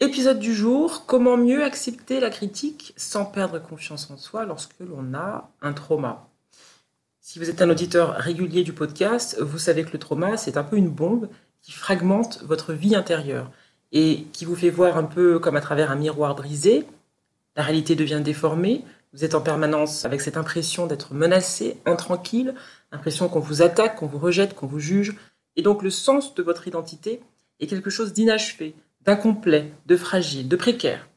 Épisode du jour, comment mieux accepter la critique sans perdre confiance en soi lorsque l'on a un trauma. Si vous êtes un auditeur régulier du podcast, vous savez que le trauma, c'est un peu une bombe qui fragmente votre vie intérieure et qui vous fait voir un peu comme à travers un miroir brisé. La réalité devient déformée, vous êtes en permanence avec cette impression d'être menacé, intranquille, impression qu'on vous attaque, qu'on vous rejette, qu'on vous juge. Et donc le sens de votre identité est quelque chose d'inachevé, d'incomplet, de fragile, de précaire.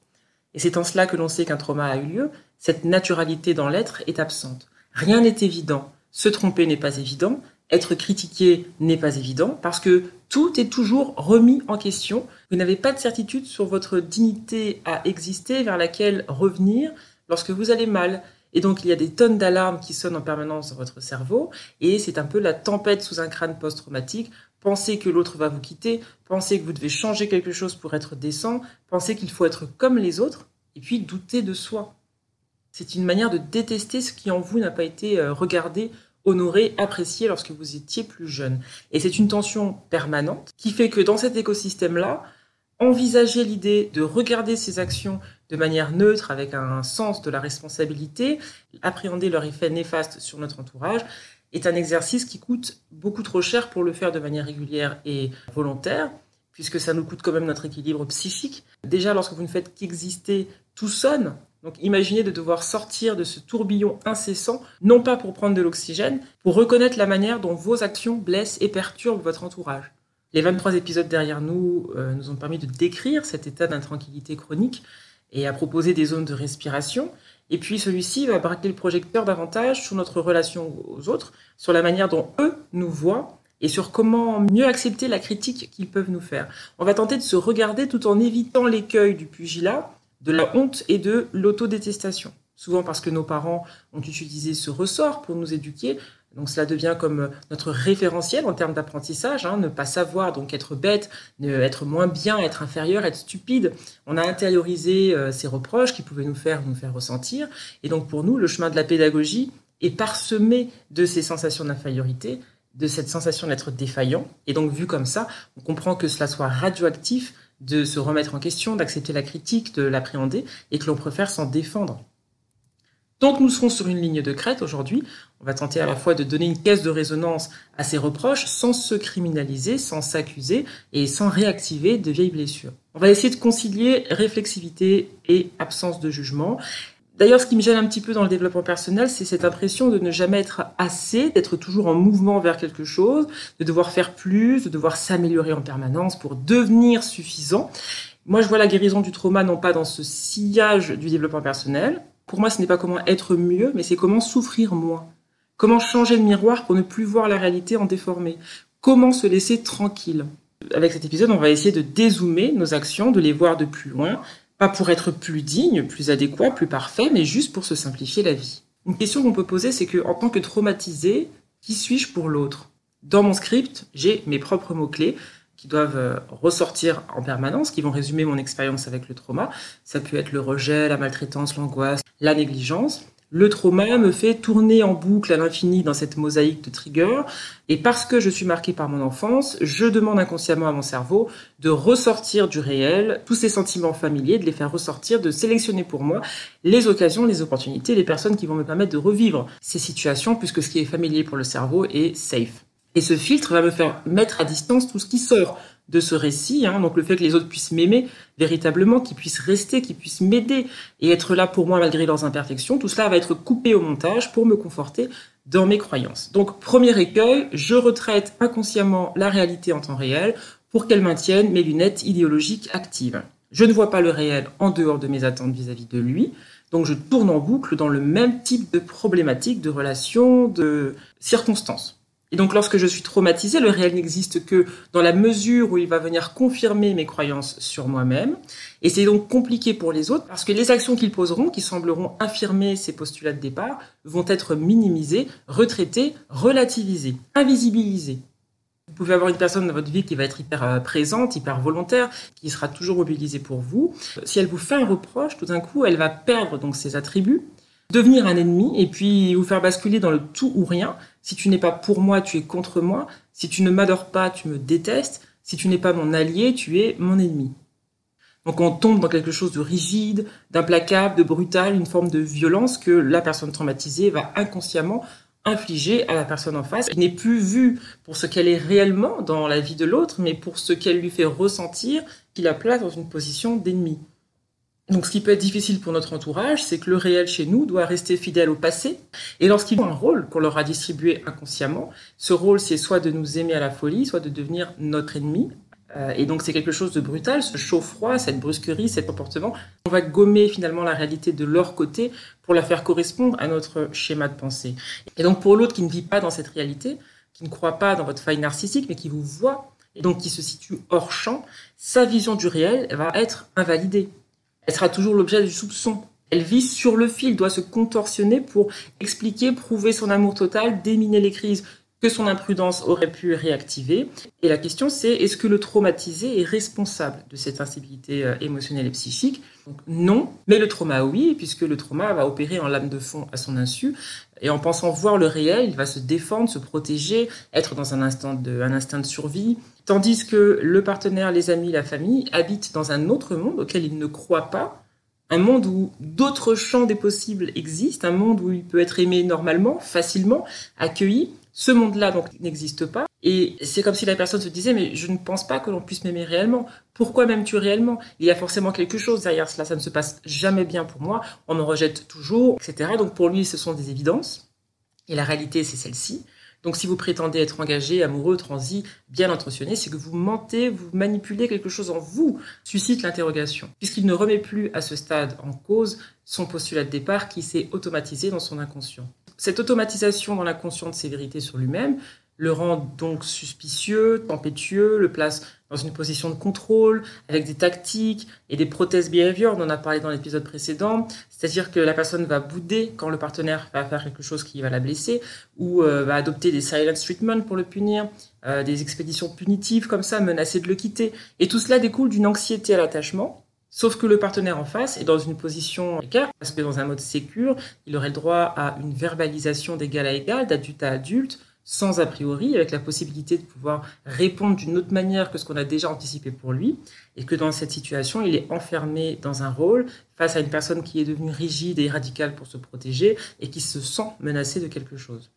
Et c'est en cela que l'on sait qu'un trauma a eu lieu, cette naturalité dans l'être est absente. Rien n'est évident. Se tromper n'est pas évident, être critiqué n'est pas évident, parce que tout est toujours remis en question. Vous n'avez pas de certitude sur votre dignité à exister, vers laquelle revenir lorsque vous allez mal. Et donc il y a des tonnes d'alarmes qui sonnent en permanence dans votre cerveau, et c'est un peu la tempête sous un crâne post-traumatique Pensez que l'autre va vous quitter, pensez que vous devez changer quelque chose pour être décent, pensez qu'il faut être comme les autres, et puis douter de soi. C'est une manière de détester ce qui en vous n'a pas été euh, regardé, honoré, apprécié lorsque vous étiez plus jeune. Et c'est une tension permanente qui fait que dans cet écosystème-là, envisager l'idée de regarder ses actions de manière neutre, avec un sens de la responsabilité, appréhender leur effet néfaste sur notre entourage, est un exercice qui coûte beaucoup trop cher pour le faire de manière régulière et volontaire, puisque ça nous coûte quand même notre équilibre psychique. Déjà, lorsque vous ne faites qu'exister, tout sonne. Donc imaginez de devoir sortir de ce tourbillon incessant, non pas pour prendre de l'oxygène, pour reconnaître la manière dont vos actions blessent et perturbent votre entourage. Les 23 épisodes derrière nous euh, nous ont permis de décrire cet état d'intranquillité chronique et à proposer des zones de respiration. Et puis celui-ci va braquer le projecteur davantage sur notre relation aux autres, sur la manière dont eux nous voient et sur comment mieux accepter la critique qu'ils peuvent nous faire. On va tenter de se regarder tout en évitant l'écueil du pugilat, de la honte et de l'autodétestation. Souvent parce que nos parents ont utilisé ce ressort pour nous éduquer, donc cela devient comme notre référentiel en termes d'apprentissage, hein, ne pas savoir, donc être bête, être moins bien, être inférieur, être stupide. On a intériorisé euh, ces reproches qui pouvaient nous faire nous faire ressentir. Et donc pour nous, le chemin de la pédagogie est parsemé de ces sensations d'infériorité, de cette sensation d'être défaillant. Et donc vu comme ça, on comprend que cela soit radioactif de se remettre en question, d'accepter la critique, de l'appréhender, et que l'on préfère s'en défendre. Donc nous serons sur une ligne de crête aujourd'hui. On va tenter à la fois de donner une caisse de résonance à ces reproches sans se criminaliser, sans s'accuser et sans réactiver de vieilles blessures. On va essayer de concilier réflexivité et absence de jugement. D'ailleurs, ce qui me gêne un petit peu dans le développement personnel, c'est cette impression de ne jamais être assez, d'être toujours en mouvement vers quelque chose, de devoir faire plus, de devoir s'améliorer en permanence pour devenir suffisant. Moi, je vois la guérison du trauma non pas dans ce sillage du développement personnel, pour moi, ce n'est pas comment être mieux, mais c'est comment souffrir moins. Comment changer le miroir pour ne plus voir la réalité en déformé. Comment se laisser tranquille. Avec cet épisode, on va essayer de dézoomer nos actions, de les voir de plus loin, pas pour être plus digne, plus adéquat, plus parfait, mais juste pour se simplifier la vie. Une question qu'on peut poser, c'est que en tant que traumatisé, qui suis-je pour l'autre? Dans mon script, j'ai mes propres mots-clés qui doivent euh, ressortir en permanence, qui vont résumer mon expérience avec le trauma. Ça peut être le rejet, la maltraitance, l'angoisse, la négligence. Le trauma me fait tourner en boucle à l'infini dans cette mosaïque de triggers. Et parce que je suis marqué par mon enfance, je demande inconsciemment à mon cerveau de ressortir du réel tous ces sentiments familiers, de les faire ressortir, de sélectionner pour moi les occasions, les opportunités, les personnes qui vont me permettre de revivre ces situations, puisque ce qui est familier pour le cerveau est safe. Et ce filtre va me faire mettre à distance tout ce qui sort de ce récit, hein, donc le fait que les autres puissent m'aimer véritablement, qu'ils puissent rester, qu'ils puissent m'aider et être là pour moi malgré leurs imperfections, tout cela va être coupé au montage pour me conforter dans mes croyances. Donc premier écueil, je retraite inconsciemment la réalité en temps réel pour qu'elle maintienne mes lunettes idéologiques actives. Je ne vois pas le réel en dehors de mes attentes vis-à-vis -vis de lui, donc je tourne en boucle dans le même type de problématiques, de relations, de circonstances. Et donc lorsque je suis traumatisé, le réel n'existe que dans la mesure où il va venir confirmer mes croyances sur moi-même. Et c'est donc compliqué pour les autres parce que les actions qu'ils poseront, qui sembleront infirmer ces postulats de départ, vont être minimisées, retraitées, relativisées, invisibilisées. Vous pouvez avoir une personne dans votre vie qui va être hyper euh, présente, hyper volontaire, qui sera toujours mobilisée pour vous. Si elle vous fait un reproche, tout d'un coup, elle va perdre donc ses attributs, devenir un ennemi et puis vous faire basculer dans le tout ou rien. Si tu n'es pas pour moi, tu es contre moi. Si tu ne m'adores pas, tu me détestes. Si tu n'es pas mon allié, tu es mon ennemi. Donc on tombe dans quelque chose de rigide, d'implacable, de brutal, une forme de violence que la personne traumatisée va inconsciemment infliger à la personne en face, qui n'est plus vue pour ce qu'elle est réellement dans la vie de l'autre, mais pour ce qu'elle lui fait ressentir, qui la place dans une position d'ennemi. Donc ce qui peut être difficile pour notre entourage, c'est que le réel chez nous doit rester fidèle au passé. Et lorsqu'ils ont un rôle qu'on leur a distribué inconsciemment, ce rôle c'est soit de nous aimer à la folie, soit de devenir notre ennemi. Euh, et donc c'est quelque chose de brutal, ce chaud-froid, cette brusquerie, cet comportement. On va gommer finalement la réalité de leur côté pour la faire correspondre à notre schéma de pensée. Et donc pour l'autre qui ne vit pas dans cette réalité, qui ne croit pas dans votre faille narcissique, mais qui vous voit, et donc qui se situe hors champ, sa vision du réel va être invalidée elle sera toujours l'objet du soupçon. Elle vit sur le fil, doit se contorsionner pour expliquer, prouver son amour total, déminer les crises que son imprudence aurait pu réactiver. Et la question c'est, est-ce que le traumatisé est responsable de cette instabilité euh, émotionnelle et psychique? Donc, Non, mais le trauma oui, puisque le trauma va opérer en lame de fond à son insu. Et en pensant voir le réel, il va se défendre, se protéger, être dans un instant de, un instinct de survie, Tandis que le partenaire, les amis, la famille habitent dans un autre monde auquel ils ne croient pas, un monde où d'autres champs des possibles existent, un monde où il peut être aimé normalement, facilement, accueilli. Ce monde-là donc n'existe pas. Et c'est comme si la personne se disait mais je ne pense pas que l'on puisse m'aimer réellement. Pourquoi m'aimes-tu réellement? Il y a forcément quelque chose derrière cela. Ça ne se passe jamais bien pour moi. On me rejette toujours, etc. Donc pour lui, ce sont des évidences. Et la réalité, c'est celle-ci. Donc si vous prétendez être engagé, amoureux, transi, bien intentionné, c'est que vous mentez, vous manipulez quelque chose en vous, suscite l'interrogation, puisqu'il ne remet plus à ce stade en cause son postulat de départ qui s'est automatisé dans son inconscient. Cette automatisation dans l'inconscient de ses vérités sur lui-même le rend donc suspicieux, tempétueux, le place dans une position de contrôle, avec des tactiques et des prothèses behavior, on en a parlé dans l'épisode précédent, c'est-à-dire que la personne va bouder quand le partenaire va faire quelque chose qui va la blesser, ou euh, va adopter des silence treatment pour le punir, euh, des expéditions punitives comme ça, menacer de le quitter. Et tout cela découle d'une anxiété à l'attachement, Sauf que le partenaire en face est dans une position écart, parce que dans un mode sécure, il aurait le droit à une verbalisation d'égal à égal, d'adulte à adulte, sans a priori, avec la possibilité de pouvoir répondre d'une autre manière que ce qu'on a déjà anticipé pour lui, et que dans cette situation, il est enfermé dans un rôle face à une personne qui est devenue rigide et radicale pour se protéger et qui se sent menacée de quelque chose.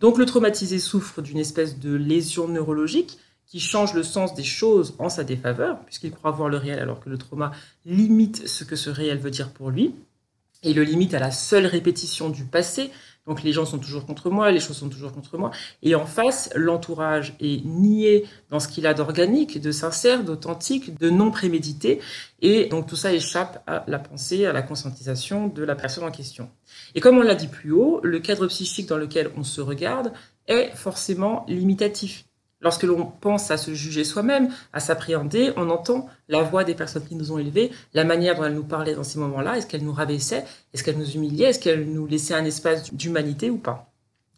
Donc le traumatisé souffre d'une espèce de lésion neurologique qui change le sens des choses en sa défaveur, puisqu'il croit voir le réel alors que le trauma limite ce que ce réel veut dire pour lui, et le limite à la seule répétition du passé, donc les gens sont toujours contre moi, les choses sont toujours contre moi. Et en face, l'entourage est nié dans ce qu'il a d'organique, de sincère, d'authentique, de non prémédité. Et donc tout ça échappe à la pensée, à la conscientisation de la personne en question. Et comme on l'a dit plus haut, le cadre psychique dans lequel on se regarde est forcément limitatif. Lorsque l'on pense à se juger soi-même, à s'appréhender, on entend la voix des personnes qui nous ont élevés, la manière dont elles nous parlaient dans ces moments-là, est-ce qu'elles nous rabaissaient, est-ce qu'elles nous humiliaient, est-ce qu'elles nous laissaient un espace d'humanité ou pas?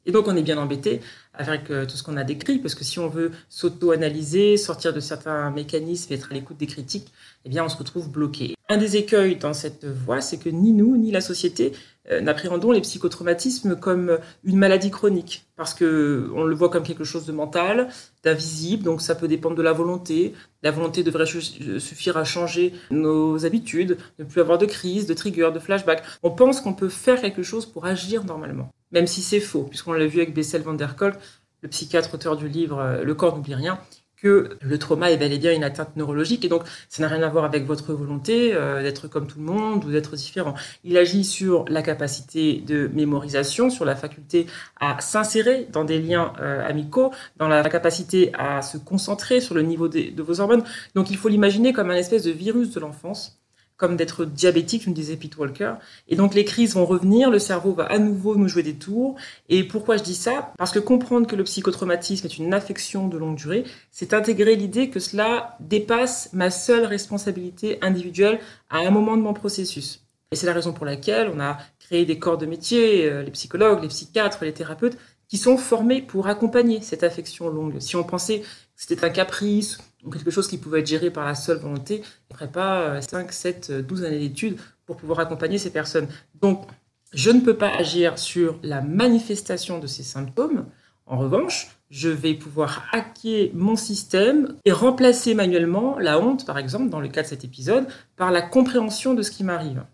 Et donc on est bien embêté avec euh, tout ce qu'on a décrit, parce que si on veut s'auto-analyser, sortir de certains mécanismes et être à l'écoute des critiques, eh bien on se retrouve bloqué. Un des écueils dans cette voie, c'est que ni nous, ni la société euh, n'appréhendons les psychotraumatismes comme une maladie chronique, parce que on le voit comme quelque chose de mental, d'invisible, donc ça peut dépendre de la volonté. La volonté devrait suffire à changer nos habitudes, ne plus avoir de crise, de trigger, de flashback. On pense qu'on peut faire quelque chose pour agir normalement, même si c'est faux, puisqu'on l'a vu avec Bessel van der Kolk, le psychiatre auteur du livre euh, Le corps n'oublie rien, que le trauma est bel et bien une atteinte neurologique et donc ça n'a rien à voir avec votre volonté euh, d'être comme tout le monde ou d'être différent. Il agit sur la capacité de mémorisation, sur la faculté à s'insérer dans des liens euh, amicaux, dans la capacité à se concentrer sur le niveau de vos hormones. Donc il faut l'imaginer comme un espèce de virus de l'enfance comme d'être diabétique, je me disais Pete Walker. Et donc les crises vont revenir, le cerveau va à nouveau nous jouer des tours. Et pourquoi je dis ça? Parce que comprendre que le psychotraumatisme est une affection de longue durée, c'est intégrer l'idée que cela dépasse ma seule responsabilité individuelle à un moment de mon processus. Et c'est la raison pour laquelle on a créé des corps de métier, euh, les psychologues, les psychiatres, les thérapeutes, qui sont formés pour accompagner cette affection longue. Si on pensait que c'était un caprice ou quelque chose qui pouvait être géré par la seule volonté, on ne ferait pas 5, 7, 12 années d'études pour pouvoir accompagner ces personnes. Donc, je ne peux pas agir sur la manifestation de ces symptômes. En revanche, je vais pouvoir hacker mon système et remplacer manuellement la honte, par exemple, dans le cas de cet épisode, par la compréhension de ce qui m'arrive.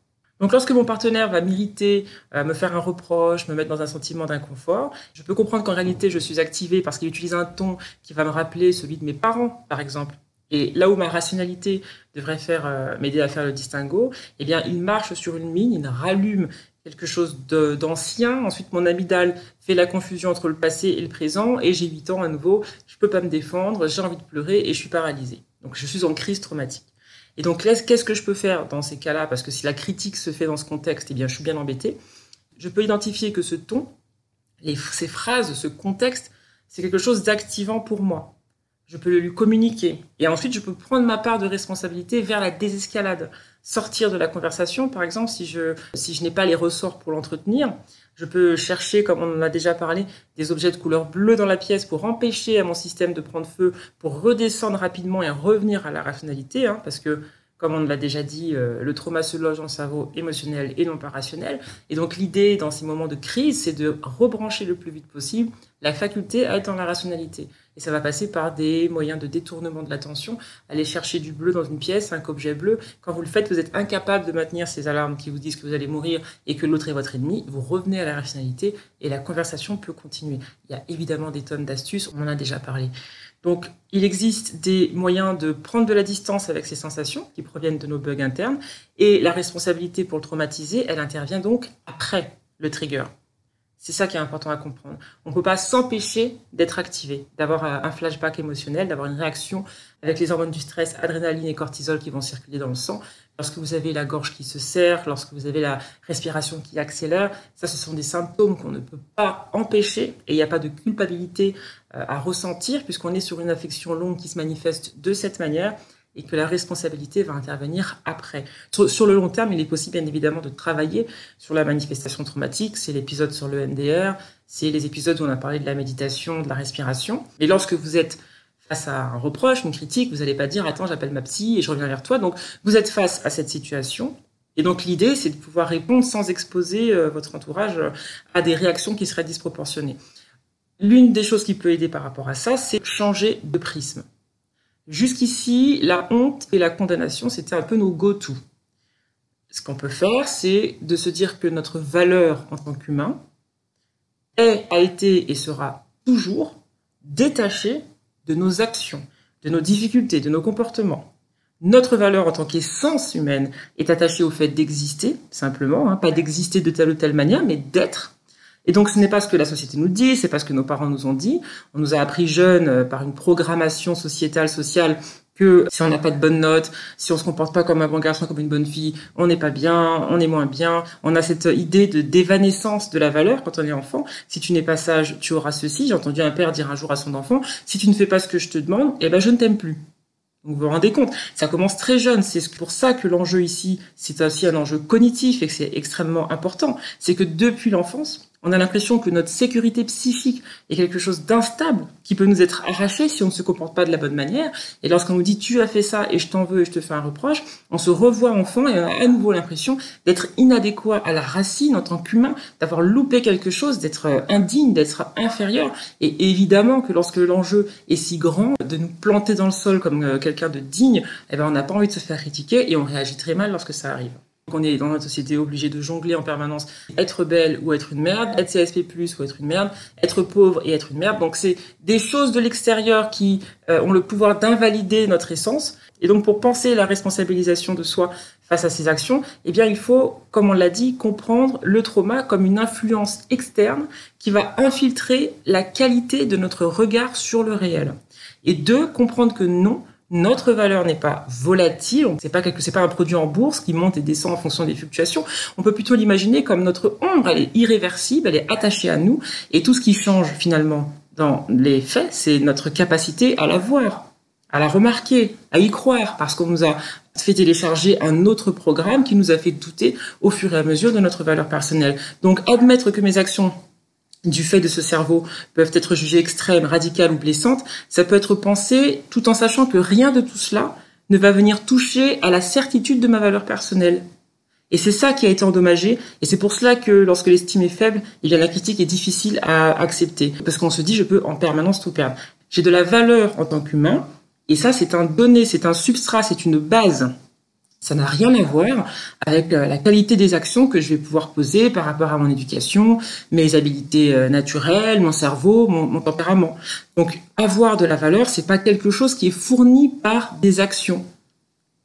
Donc lorsque mon partenaire va m'irriter, euh, me faire un reproche, me mettre dans un sentiment d'inconfort, je peux comprendre qu'en réalité je suis activée parce qu'il utilise un ton qui va me rappeler celui de mes parents, par exemple. Et là où ma rationalité devrait faire euh, m'aider à faire le distinguo, eh bien il marche sur une mine, il rallume quelque chose d'ancien. Ensuite, mon amygdale fait la confusion entre le passé et le présent, et j'ai 8 ans à nouveau. Je peux pas me défendre, j'ai envie de pleurer et je suis paralysée. Donc je suis en crise traumatique. Et donc, qu'est-ce que je peux faire dans ces cas-là? Parce que si la critique se fait dans ce contexte, eh bien, je suis bien embêté. Je peux identifier que ce ton, ces phrases, ce contexte, c'est quelque chose d'activant pour moi. Je peux le lui communiquer. Et ensuite, je peux prendre ma part de responsabilité vers la désescalade. Sortir de la conversation, par exemple, si je, si je n'ai pas les ressorts pour l'entretenir. Je peux chercher, comme on en a déjà parlé, des objets de couleur bleue dans la pièce pour empêcher à mon système de prendre feu, pour redescendre rapidement et revenir à la rationalité, hein, parce que comme on l'a déjà dit, euh, le trauma se loge le cerveau émotionnel et non pas rationnel. Et donc l'idée dans ces moments de crise, c'est de rebrancher le plus vite possible la faculté à être dans la rationalité. Et ça va passer par des moyens de détournement de l'attention, aller chercher du bleu dans une pièce, un objet bleu. Quand vous le faites, vous êtes incapable de maintenir ces alarmes qui vous disent que vous allez mourir et que l'autre est votre ennemi. Vous revenez à la rationalité et la conversation peut continuer. Il y a évidemment des tonnes d'astuces, on en a déjà parlé. Donc, il existe des moyens de prendre de la distance avec ces sensations qui proviennent de nos bugs internes. Et la responsabilité pour le traumatiser, elle intervient donc après le trigger. C'est ça qui est important à comprendre. On ne peut pas s'empêcher d'être activé, d'avoir un flashback émotionnel, d'avoir une réaction avec les hormones du stress, adrénaline et cortisol qui vont circuler dans le sang. Lorsque vous avez la gorge qui se serre, lorsque vous avez la respiration qui accélère, ça, ce sont des symptômes qu'on ne peut pas empêcher et il n'y a pas de culpabilité euh, à ressentir puisqu'on est sur une affection longue qui se manifeste de cette manière et que la responsabilité va intervenir après. Sur, le long terme, il est possible bien évidemment de travailler sur la manifestation traumatique. C'est l'épisode sur le MDR, c'est les épisodes où on a parlé de la méditation, de la respiration. Mais lorsque vous êtes face à un reproche, une critique, vous n'allez pas dire attends, j'appelle ma psy et je reviens vers toi. Donc vous êtes face à cette situation. Et donc l'idée, c'est de pouvoir répondre sans exposer euh, votre entourage euh, à des réactions qui seraient disproportionnées. L'une des choses qui peut aider par rapport à ça, c'est changer de prisme. Jusqu'ici, la honte et la condamnation, c'était un peu nos go-to. Ce qu'on peut faire, c'est de se dire que notre valeur en tant qu'humain est, a été et sera toujours détachée de nos actions, de nos difficultés, de nos comportements. Notre valeur en tant qu'essence humaine est attachée au fait d'exister, simplement, hein, pas d'exister de telle ou telle manière, mais d'être. Et donc, ce n'est pas ce que la société nous dit, c'est pas ce que nos parents nous ont dit. On nous a appris jeunes euh, par une programmation sociétale, sociale, que si on n'a pas de bonnes notes, si on se comporte pas comme un bon garçon, comme une bonne fille, on n'est pas bien, on est moins bien. On a cette idée de d'évanescence de la valeur quand on est enfant. Si tu n'es pas sage, tu auras ceci. J'ai entendu un père dire un jour à son enfant, si tu ne fais pas ce que je te demande, eh ben je ne t'aime plus. Donc vous vous rendez compte, ça commence très jeune. C'est pour ça que l'enjeu ici, c'est aussi un enjeu cognitif et que c'est extrêmement important. C'est que depuis l'enfance, on a l'impression que notre sécurité psychique est quelque chose d'instable qui peut nous être arraché si on ne se comporte pas de la bonne manière. Et lorsqu'on nous dit tu as fait ça et je t'en veux et je te fais un reproche, on se revoit enfant et on a à nouveau l'impression d'être inadéquat à la racine en tant qu'humain, d'avoir loupé quelque chose, d'être indigne, d'être inférieur. Et évidemment que lorsque l'enjeu est si grand, de nous planter dans le sol comme euh, quelqu'un de digne, eh ben on n'a pas envie de se faire critiquer et on réagit très mal lorsque ça arrive. On est dans notre société obligé de jongler en permanence, être belle ou être une merde, être CSP+, ou être une merde, être pauvre et être une merde. Donc c'est des choses de l'extérieur qui euh, ont le pouvoir d'invalider notre essence. Et donc pour penser la responsabilisation de soi face à ces actions, eh bien il faut, comme on l'a dit, comprendre le trauma comme une influence externe qui va infiltrer la qualité de notre regard sur le réel. Et deux, comprendre que non, Notre valeur n'est pas volatile, c'est pas pas un produit en bourse qui monte et descend en fonction des fluctuations. On peut plutôt l'imaginer comme notre ombre, elle est irréversible, elle est attachée à nous, et tout ce qui change finalement dans les faits, c'est notre capacité à la voir, à la remarquer, à y croire, parce qu'on nous a fait télécharger un autre programme qui nous a fait douter au fur et à mesure de notre valeur personnelle. Donc admettre que mes actions du fait de ce cerveau peuvent être jugées extrêmes, radicales ou blessantes, ça peut être pensé tout en sachant que rien de tout cela ne va venir toucher à la certitude de ma valeur personnelle. Et c'est ça qui a été endommagé, et c'est pour cela que lorsque l'estime est faible, il y a la critique est difficile à accepter, parce qu'on se dit je peux en permanence tout perdre. J'ai de la valeur en tant qu'humain, et ça, c'est un donné, c'est un substrat, c'est une base. Ça n'a rien à voir avec euh, la qualité des actions que je vais pouvoir poser par rapport à mon éducation, mes habilités euh, naturelles, mon cerveau, mon, tempérament. Donc, avoir de la valeur, c'est pas quelque chose qui est fourni par des actions.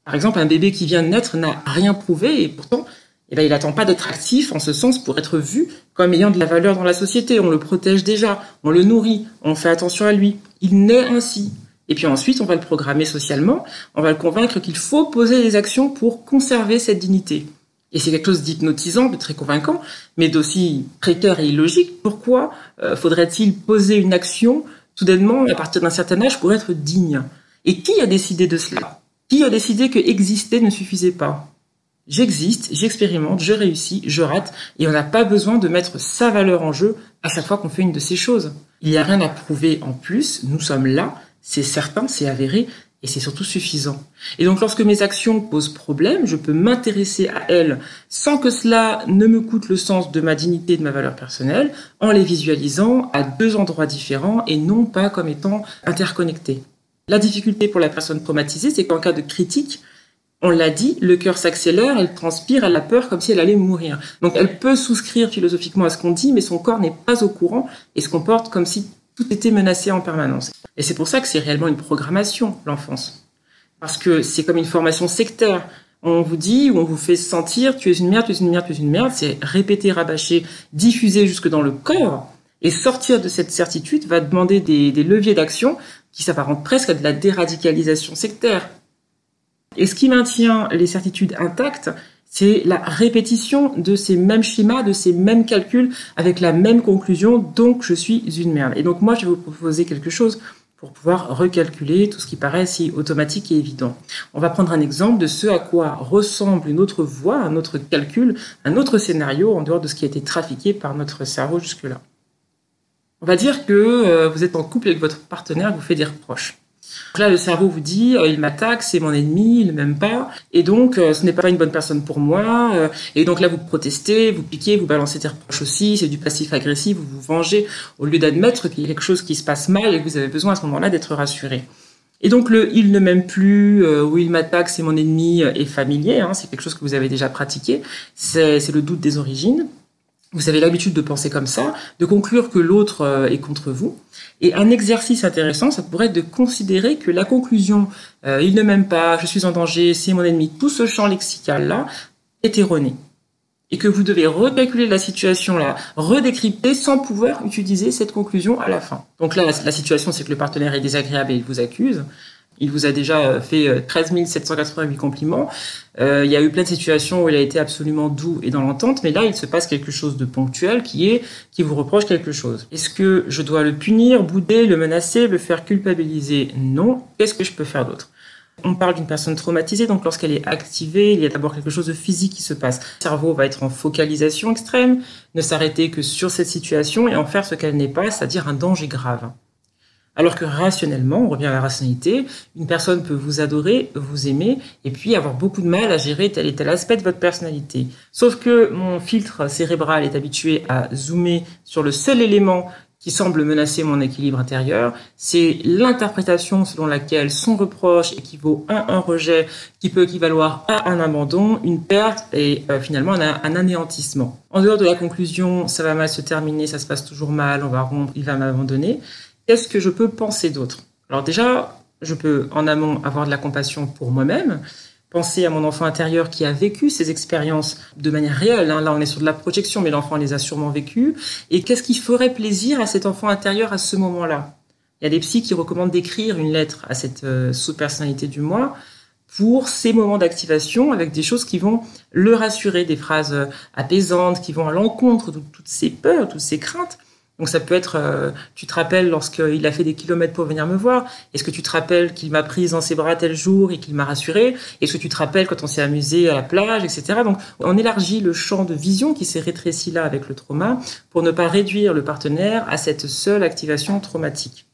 Par exemple, un bébé qui vient de naître n'a rien prouvé et pourtant, eh ben, il n'attend pas d'être actif en ce sens pour être vu comme ayant de la valeur dans la société. On le protège déjà, on le nourrit, on fait attention à lui. Il naît ainsi. Et puis ensuite, on va le programmer socialement, on va le convaincre qu'il faut poser des actions pour conserver cette dignité. Et c'est quelque chose d'hypnotisant, de très convaincant, mais d'aussi précaire et illogique. Pourquoi euh, faudrait-il poser une action soudainement à partir d'un certain âge pour être digne? Et qui a décidé de cela? Qui a décidé que exister ne suffisait pas? J'existe, j'expérimente, je réussis, je rate, et on n'a pas besoin de mettre sa valeur en jeu à chaque fois qu'on fait une de ces choses. Il n'y a rien à prouver en plus, nous sommes là, c'est certain, c'est avéré, et c'est surtout suffisant. Et donc lorsque mes actions posent problème, je peux m'intéresser à elles sans que cela ne me coûte le sens de ma dignité et de ma valeur personnelle, en les visualisant à deux endroits différents et non pas comme étant interconnectés. La difficulté pour la personne traumatisée, c'est qu'en cas de critique, on l'a dit, le cœur s'accélère, elle transpire, elle a peur comme si elle allait mourir. Donc elle peut souscrire philosophiquement à ce qu'on dit, mais son corps n'est pas au courant et se comporte comme si tout était menacé en permanence. Et c'est pour ça que c'est réellement une programmation, l'enfance. Parce que c'est comme une formation sectaire. On vous dit ou on vous fait sentir tu es une merde, tu es une merde, tu es une merde. C'est répéter, rabâcher, diffuser jusque dans le corps. Et sortir de cette certitude va demander des, des leviers d'action qui s'apparentent presque à de la déradicalisation sectaire. Et ce qui maintient les certitudes intactes, c'est la répétition de ces mêmes schémas, de ces mêmes calculs, avec la même conclusion, donc je suis une merde. Et donc moi, je vais vous proposer quelque chose pour pouvoir recalculer tout ce qui paraît si automatique et évident. On va prendre un exemple de ce à quoi ressemble une autre voie, un autre calcul, un autre scénario en dehors de ce qui a été trafiqué par notre cerveau jusque-là. On va dire que euh, vous êtes en couple avec votre partenaire, vous fait des reproches là, le cerveau vous dit, euh, il m'attaque, c'est mon ennemi, il ne m'aime pas, et donc euh, ce n'est pas une bonne personne pour moi. Euh, et donc là, vous protestez, vous piquez, vous balancez des reproches aussi, c'est du passif agressif, vous vous vengez, au lieu d'admettre qu'il y a quelque chose qui se passe mal et que vous avez besoin à ce moment-là d'être rassuré. Et donc le il ne m'aime plus ou il m'attaque, c'est mon ennemi est familier, hein, c'est quelque chose que vous avez déjà pratiqué, c'est le doute des origines vous avez l'habitude de penser comme ça, de conclure que l'autre euh, est contre vous. Et un exercice intéressant, ça pourrait être de considérer que la conclusion euh, il ne m'aime pas, je suis en danger, c'est mon ennemi, tout ce champ lexical-là est erroné. Et que vous devez recalculer la situation là, redécrypter sans pouvoir utiliser cette conclusion à la fin. Donc là, la situation, c'est que le partenaire est désagréable et il vous accuse. Il vous a déjà euh, fait 13 euh, 788 compliments. Euh, il y a eu plein de situations où il a été absolument doux et dans l'entente, mais là, il se passe quelque chose de ponctuel qui est qui vous reproche quelque chose. Est-ce que je dois le punir, bouder, le menacer, le faire culpabiliser? Non. Qu'est-ce que je peux faire d'autre? On parle d'une personne traumatisée, donc lorsqu'elle est activée, il y a d'abord quelque chose de physique qui se passe. Le cerveau va être en focalisation extrême, ne s'arrêter que sur cette situation et en faire ce qu'elle n'est pas, c'est-à-dire un danger grave. Alors que rationnellement, on revient à la rationalité, une personne peut vous adorer, vous aimer, et puis avoir beaucoup de mal à gérer tel et tel aspect de votre personnalité. Sauf que mon filtre cérébral est habitué à zoomer sur le seul élément qui semble menacer mon équilibre intérieur, c'est l'interprétation selon laquelle son reproche équivaut à un rejet qui peut équivaloir à un abandon, une perte et euh, finalement un, un, anéantissement. En dehors de la conclusion, ça va mal se terminer, ça se passe toujours mal, on va rompre, il va m'abandonner, qu'est-ce que je peux penser d'autre? Alors déjà, je peux en amont avoir de la compassion pour moi-même, penser à mon enfant intérieur qui a vécu ces expériences de manière réelle. Hein. Là, on est sur de la projection, mais l'enfant les a sûrement vécues. Et qu'est-ce qui ferait plaisir à cet enfant intérieur à ce moment-là? Il y a des psys qui recommandent d'écrire une lettre à cette euh, sous-personnalité du moi pour ces moments d'activation avec des choses qui vont le rassurer, des phrases euh, apaisantes qui vont à l'encontre de toutes ces peurs, toutes ces craintes. Donc ça peut être, euh, tu te rappelles lorsqu'il a fait des kilomètres pour venir me voir, est-ce que tu te rappelles qu'il m'a prise dans ses bras tel jour et qu'il m'a rassuré? Est-ce que tu te rappelles quand on s'est amusé à la plage, etc. Donc on élargit le champ de vision qui s'est rétréci là avec le trauma pour ne pas réduire le partenaire à cette seule activation traumatique.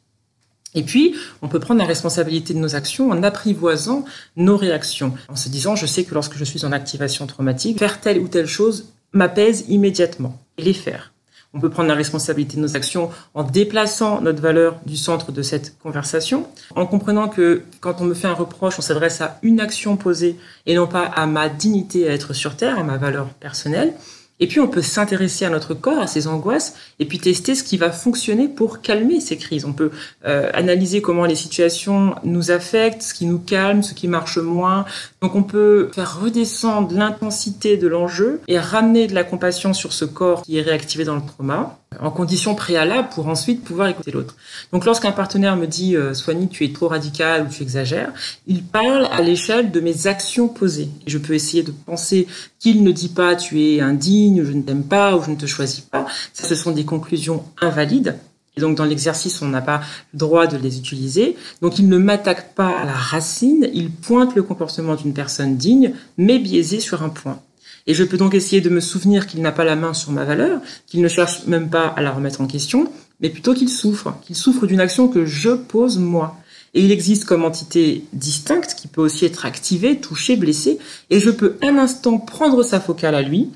Et puis, on peut prendre la responsabilité de nos actions en apprivoisant nos réactions, en se disant, je sais que lorsque je suis en activation traumatique, faire telle ou telle chose m'apaise immédiatement, et les faire. On peut prendre la responsabilité de nos actions en déplaçant notre valeur du centre de cette conversation, en comprenant que quand on me fait un reproche, on s'adresse à une action posée et non pas à ma dignité à être sur Terre, à ma valeur personnelle. Et puis on peut s'intéresser à notre corps, à ses angoisses, et puis tester ce qui va fonctionner pour calmer ces crises. On peut euh, analyser comment les situations nous affectent, ce qui nous calme, ce qui marche moins. Donc on peut faire redescendre l'intensité de l'enjeu et ramener de la compassion sur ce corps qui est réactivé dans le trauma en condition préalable pour ensuite pouvoir écouter l'autre. Donc lorsqu'un partenaire me dit euh, tu es trop radical ou tu exagères, il parle à l'échelle de mes actions posées. Je peux essayer de penser qu'il ne dit pas tu es indigne, je ne t'aime pas ou je ne te choisis pas. Ça, ce sont des conclusions invalides. Et donc dans l'exercice, on n'a pas le droit de les utiliser. Donc il ne m'attaque pas à la racine, il pointe le comportement d'une personne digne, mais biaisé sur un point. Et je peux donc essayer de me souvenir qu'il n'a pas la main sur ma valeur, qu'il ne cherche même pas à la remettre en question, mais plutôt qu'il souffre, qu'il souffre d'une action que je pose moi. Et il existe comme entité distincte qui peut aussi être activée, touchée, blessée, et je peux un instant prendre sa focale à lui,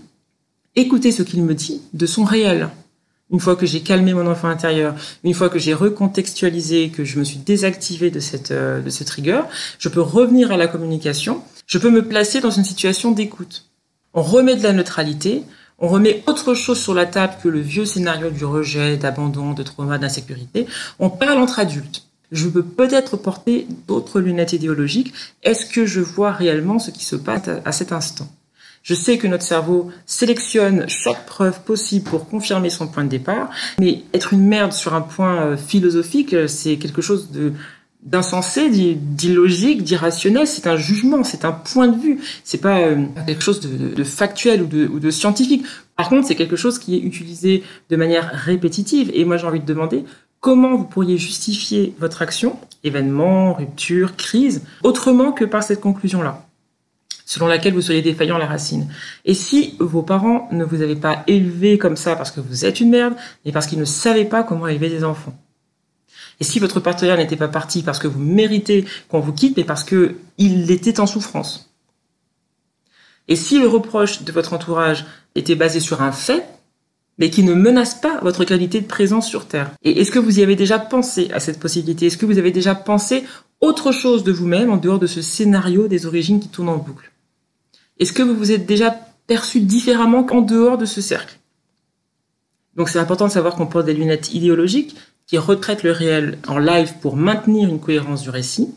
écouter ce qu'il me dit de son réel. Une fois que j'ai calmé mon enfant intérieur, une fois que j'ai recontextualisé, que je me suis désactivé de cette euh, de ce trigger, je peux revenir à la communication. Je peux me placer dans une situation d'écoute on remet de la neutralité, on remet autre chose sur la table que le vieux scénario du rejet, d'abandon, de trauma, d'insécurité. On parle entre adultes. Je peux peut-être porter d'autres lunettes idéologiques. Est-ce que je vois réellement ce qui se passe à cet instant? Je sais que notre cerveau sélectionne chaque preuve possible pour confirmer son point de départ, mais être une merde sur un point euh, philosophique, euh, c'est quelque chose de d'insensé, d'illogique, d'irrationnel, c'est un jugement, c'est un point de vue, c'est pas euh, quelque chose de, factuel ou de, ou de, scientifique. Par contre, c'est quelque chose qui est utilisé de manière répétitive. Et moi, j'ai envie de demander comment vous pourriez justifier votre action, événement, rupture, crise, autrement que par cette conclusion-là selon laquelle vous seriez défaillant à la racine? Et si vos parents ne vous avaient pas élevé comme ça parce que vous êtes une merde, mais parce qu'ils ne savaient pas comment élever des enfants? Et si votre partenaire n'était pas parti parce que vous méritez qu'on vous quitte, mais parce que il était en souffrance. Et si le reproche de votre entourage était basé sur un fait, mais qui ne menace pas votre qualité de présence sur Terre. Et est-ce que vous y avez déjà pensé à cette possibilité? Est-ce que vous avez déjà pensé autre chose de vous-même en dehors de ce scénario des origines qui tourne en boucle? Est-ce que vous vous êtes déjà perçu différemment qu'en dehors de ce cercle? Donc c'est important de savoir qu'on porte des lunettes idéologiques, qui retraite le réel en live pour maintenir une cohérence du récit.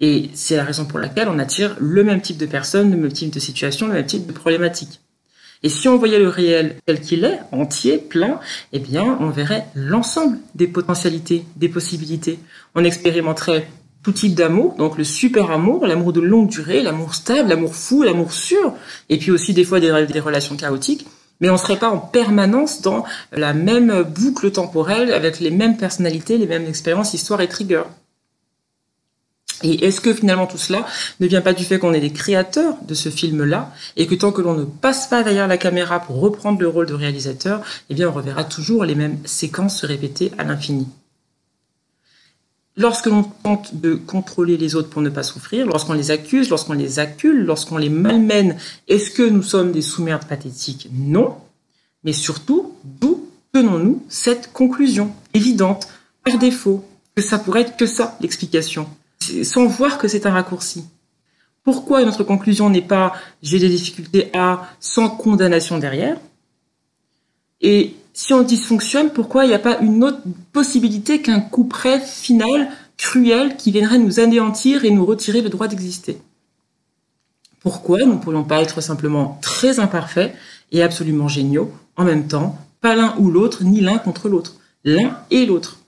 Et c'est la raison pour laquelle on attire le même type de personnes, le même type de situation, le même type de problématique. Et si on voyait le réel tel qu'il est, entier, plein, eh bien, on verrait l'ensemble des potentialités, des possibilités. On expérimenterait tout type d'amour, donc le super amour, l'amour de longue durée, l'amour stable, l'amour fou, l'amour sûr, et puis aussi des fois des, des relations chaotiques mais on ne serait pas en permanence dans la même boucle temporelle avec les mêmes personnalités, les mêmes expériences, histoires et triggers. Et est-ce que finalement tout cela ne vient pas du fait qu'on est des créateurs de ce film-là et que tant que l'on ne passe pas derrière la caméra pour reprendre le rôle de réalisateur, eh bien on reverra toujours les mêmes séquences se répéter à l'infini? Lorsque l'on tente de contrôler les autres pour ne pas souffrir, lorsqu'on les accuse, lorsqu'on les accule, lorsqu'on les malmène, est-ce que nous sommes des sous-merdes pathétiques? Non. Mais surtout, d'où tenons-nous cette conclusion évidente, par défaut, que ça pourrait être que ça, l'explication, sans voir que c'est un raccourci? Pourquoi notre conclusion n'est pas j'ai des difficultés à sans condamnation derrière? Si on dysfonctionne, pourquoi il n'y a pas une autre possibilité qu'un coup près final, cruel, qui viendrait nous anéantir et nous retirer le droit d'exister? Pourquoi nous ne pourrions pas être simplement très imparfaits et absolument géniaux en même temps, pas l'un ou l'autre, ni l'un contre l'autre, l'un et l'autre?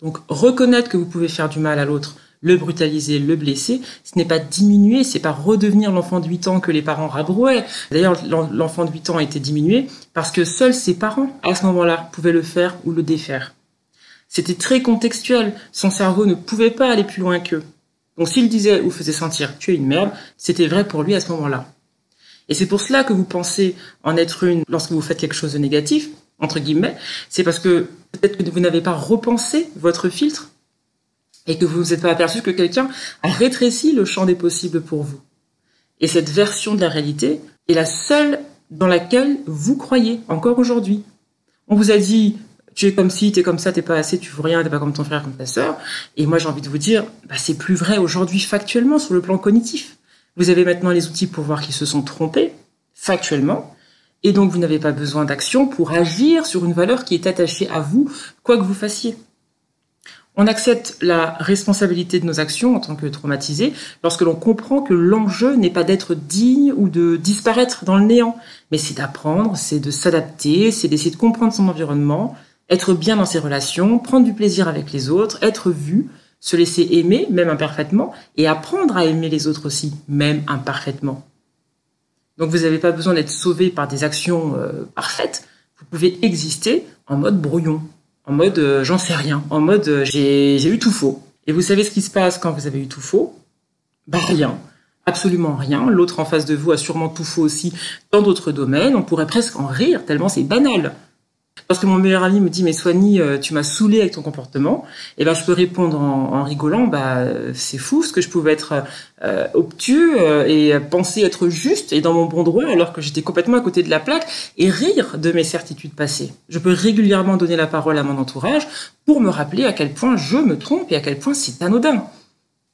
Donc reconnaître que vous pouvez faire du mal à l'autre, le brutaliser, le blesser, ce n'est pas diminuer, c'est pas redevenir l'enfant de 8 ans que les parents rabrouaient. D'ailleurs, l'enfant de 8 ans a été diminué parce que seuls ses parents, à ce moment-là, pouvaient le faire ou le défaire. C'était très contextuel. Son cerveau ne pouvait pas aller plus loin qu'eux. Donc s'il disait ou faisait sentir tu es une merde, c'était vrai pour lui à ce moment-là. Et c'est pour cela que vous pensez en être une lorsque vous faites quelque chose de négatif, entre guillemets, c'est parce que peut-être que vous n'avez pas repensé votre filtre et que vous ne vous êtes pas aperçu que quelqu'un a rétréci le champ des possibles pour vous. Et cette version de la réalité est la seule dans laquelle vous croyez encore aujourd'hui. On vous a dit tu es comme si, tu es comme ça, t'es pas assez, tu vaux rien, t'es pas comme ton frère, comme ta sœur. Et moi, j'ai envie de vous dire, bah, c'est plus vrai aujourd'hui factuellement sur le plan cognitif. Vous avez maintenant les outils pour voir qu'ils se sont trompés factuellement. Et donc, vous n'avez pas besoin d'action pour agir sur une valeur qui est attachée à vous, quoi que vous fassiez. On accepte la responsabilité de nos actions en tant que traumatisés lorsque l'on comprend que l'enjeu n'est pas d'être digne ou de disparaître dans le néant, mais c'est d'apprendre, c'est de s'adapter, c'est d'essayer de comprendre son environnement, être bien dans ses relations, prendre du plaisir avec les autres, être vu, se laisser aimer, même imparfaitement, et apprendre à aimer les autres aussi, même imparfaitement. Donc vous n'avez pas besoin d'être sauvé par des actions euh, parfaites, vous pouvez exister en mode brouillon, en mode euh, j'en sais rien, en mode euh, j'ai eu tout faux. Et vous savez ce qui se passe quand vous avez eu tout faux? Bah rien, absolument rien. L'autre en face de vous a sûrement tout faux aussi dans d'autres domaines. On pourrait presque en rire tellement c'est banal. Parce que mon meilleur ami me dit mais Soigny, euh, tu m'as saoulé avec ton comportement, et ben je peux répondre en, rigolant bah c'est fou ce que je pouvais être euh, obtus euh, et penser être juste et dans mon bon droit alors que j'étais complètement à côté de la plaque et rire de mes certitudes passées. Je peux régulièrement donner la parole à mon entourage pour me rappeler à quel point je me trompe et à quel point c'est anodin.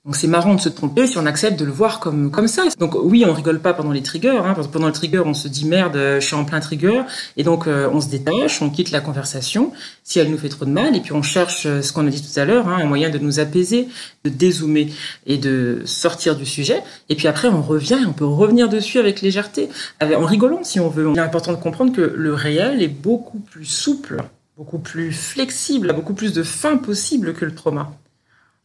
Donc c'est marrant de se tromper si on accepte de le voir comme comme ça. Donc oui, on rigole pas pendant les triggers. Hein, pendant le trigger, on se dit merde, je suis en plein trigger, et donc euh, on se détache, on quitte la conversation si elle nous fait trop de mal, et puis on cherche euh, ce qu'on a dit tout à l'heure, hein, un moyen de nous apaiser, de dézoomer et de sortir du sujet. Et puis après, on revient, et on peut revenir dessus avec légèreté, en rigolant si on veut. Il est important de comprendre que le réel est beaucoup plus souple, beaucoup plus flexible, beaucoup plus de fin possible que le trauma.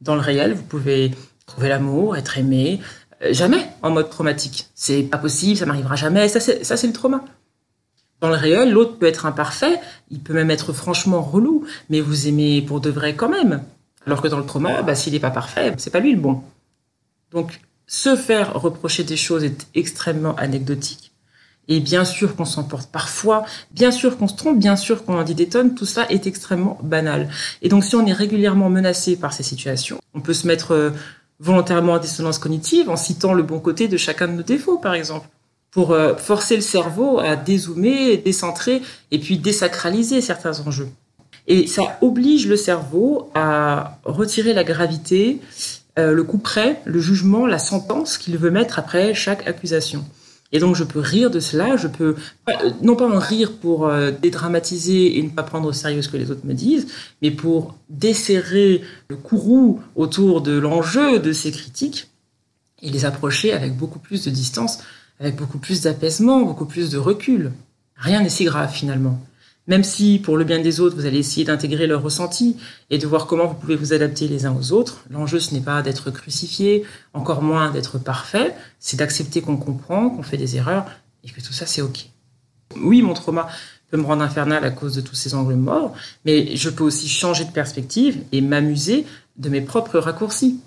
Dans le réel, vous pouvez trouver l'amour, être aimé, euh, jamais en mode traumatique. C'est pas possible, ça m'arrivera jamais. Ça, c'est le trauma. Dans le réel, l'autre peut être imparfait, il peut même être franchement relou, mais vous aimez pour de vrai quand même. Alors que dans le trauma, bah, s'il n'est pas parfait, c'est pas lui le bon. Donc, se faire reprocher des choses est extrêmement anecdotique. Et bien sûr qu'on s'emporte parfois, bien sûr qu'on se trompe, bien sûr qu'on en dit des tonnes, tout ça est extrêmement banal. Et donc si on est régulièrement menacé par ces situations, on peut se mettre euh, volontairement à dissonance cognitive en citant le bon côté de chacun de nos défauts, par exemple, pour euh, forcer le cerveau à dézoomer, décentrer et puis désacraliser certains enjeux. Et ça oblige le cerveau à retirer la gravité, euh, le coup près, le jugement, la sentence qu'il veut mettre après chaque accusation. Et donc je peux rire de cela, je peux euh, non pas en rire pour euh, dédramatiser et ne pas prendre au sérieux ce que les autres me disent, mais pour desserrer le courroux autour de l'enjeu de ces critiques et les approcher avec beaucoup plus de distance, avec beaucoup plus d'apaisement, beaucoup plus de recul. Rien n'est si grave finalement. Même si, pour le bien des autres, vous allez essayer d'intégrer leurs ressentis et de voir comment vous pouvez vous adapter les uns aux autres, l'enjeu, ce n'est pas d'être crucifié, encore moins d'être parfait, c'est d'accepter qu'on comprend, qu'on fait des erreurs et que tout ça, c'est OK. Oui, mon trauma peut me rendre infernal à cause de tous ces angles morts, mais je peux aussi changer de perspective et m'amuser de mes propres raccourcis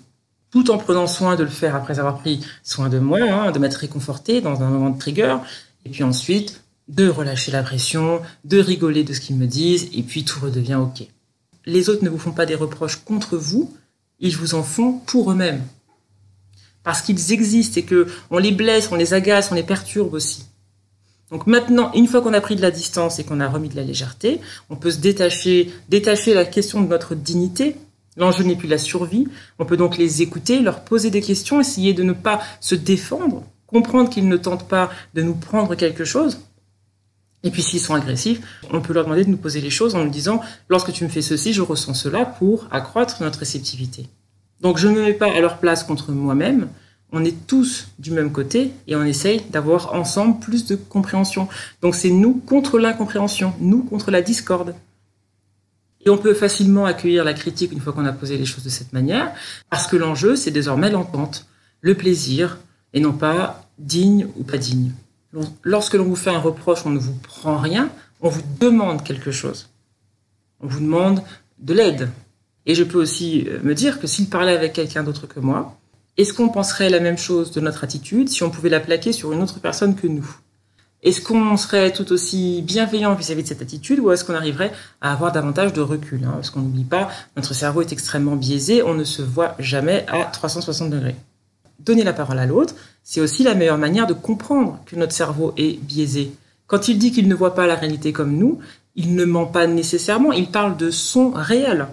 tout en prenant soin de le faire après avoir pris soin de moi, hein, de m'être réconforté dans un moment de trigger, et puis ensuite de relâcher la pression, de rigoler de ce qu'ils me disent, et puis tout redevient OK. Les autres ne vous font pas des reproches contre vous, ils vous en font pour eux-mêmes. Parce qu'ils existent et que on les blesse, on les agace, on les perturbe aussi. Donc maintenant, une fois qu'on a pris de la distance et qu'on a remis de la légèreté, on peut se détacher, détacher la question de notre dignité. L'enjeu n'est plus la survie. On peut donc les écouter, leur poser des questions, essayer de ne pas se défendre, comprendre qu'ils ne tentent pas de nous prendre quelque chose, et puis s'ils sont agressifs, on peut leur demander de nous poser les choses en nous disant lorsque tu me fais ceci, je ressens cela pour accroître notre réceptivité. Donc je ne me mets pas à leur place contre moi-même. On est tous du même côté et on essaye d'avoir ensemble plus de compréhension. Donc c'est nous contre l'incompréhension, nous contre la discorde. Et on peut facilement accueillir la critique une fois qu'on a posé les choses de cette manière, parce que l'enjeu, c'est désormais l'entente, le plaisir, et non pas digne ou pas digne. Lorsque l'on vous fait un reproche, on ne vous prend rien, on vous demande quelque chose. On vous demande de l'aide. Et je peux aussi euh, me dire que s'il parlait avec quelqu'un d'autre que moi, est-ce qu'on penserait la même chose de notre attitude si on pouvait la plaquer sur une autre personne que nous? Est-ce qu'on serait tout aussi bienveillant vis-à-vis de cette attitude ou est-ce qu'on arriverait à avoir davantage de recul hein? Parce qu'on n'oublie pas, notre cerveau est extrêmement biaisé, on ne se voit jamais à 360 degrés. Donner la parole à l'autre, c'est aussi la meilleure manière de comprendre que notre cerveau est biaisé. Quand il dit qu'il ne voit pas la réalité comme nous, il ne ment pas nécessairement, il parle de son réel.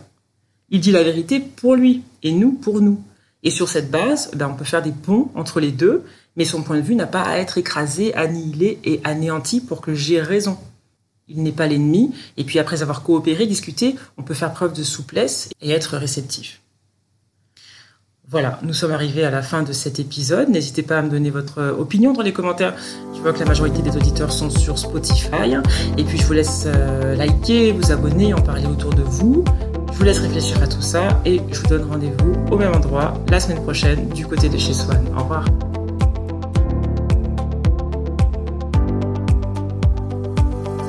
Il dit la vérité pour lui et nous pour nous. Et sur cette base, ben, on peut faire des ponts entre les deux, mais son point de vue n'a pas à être écrasé, annihilé et anéanti pour que j'ai raison. Il n'est pas l'ennemi, et puis après avoir coopéré, discuté, on peut faire preuve de souplesse et être réceptif. Voilà, nous sommes arrivés à la fin de cet épisode. N'hésitez pas à me donner votre opinion dans les commentaires. Je vois que la majorité des auditeurs sont sur Spotify. Et puis je vous laisse euh, liker, vous abonner, en parler autour de vous. Je vous laisse réfléchir à tout ça et je vous donne rendez-vous au même endroit la semaine prochaine du côté de chez Swan. Au revoir.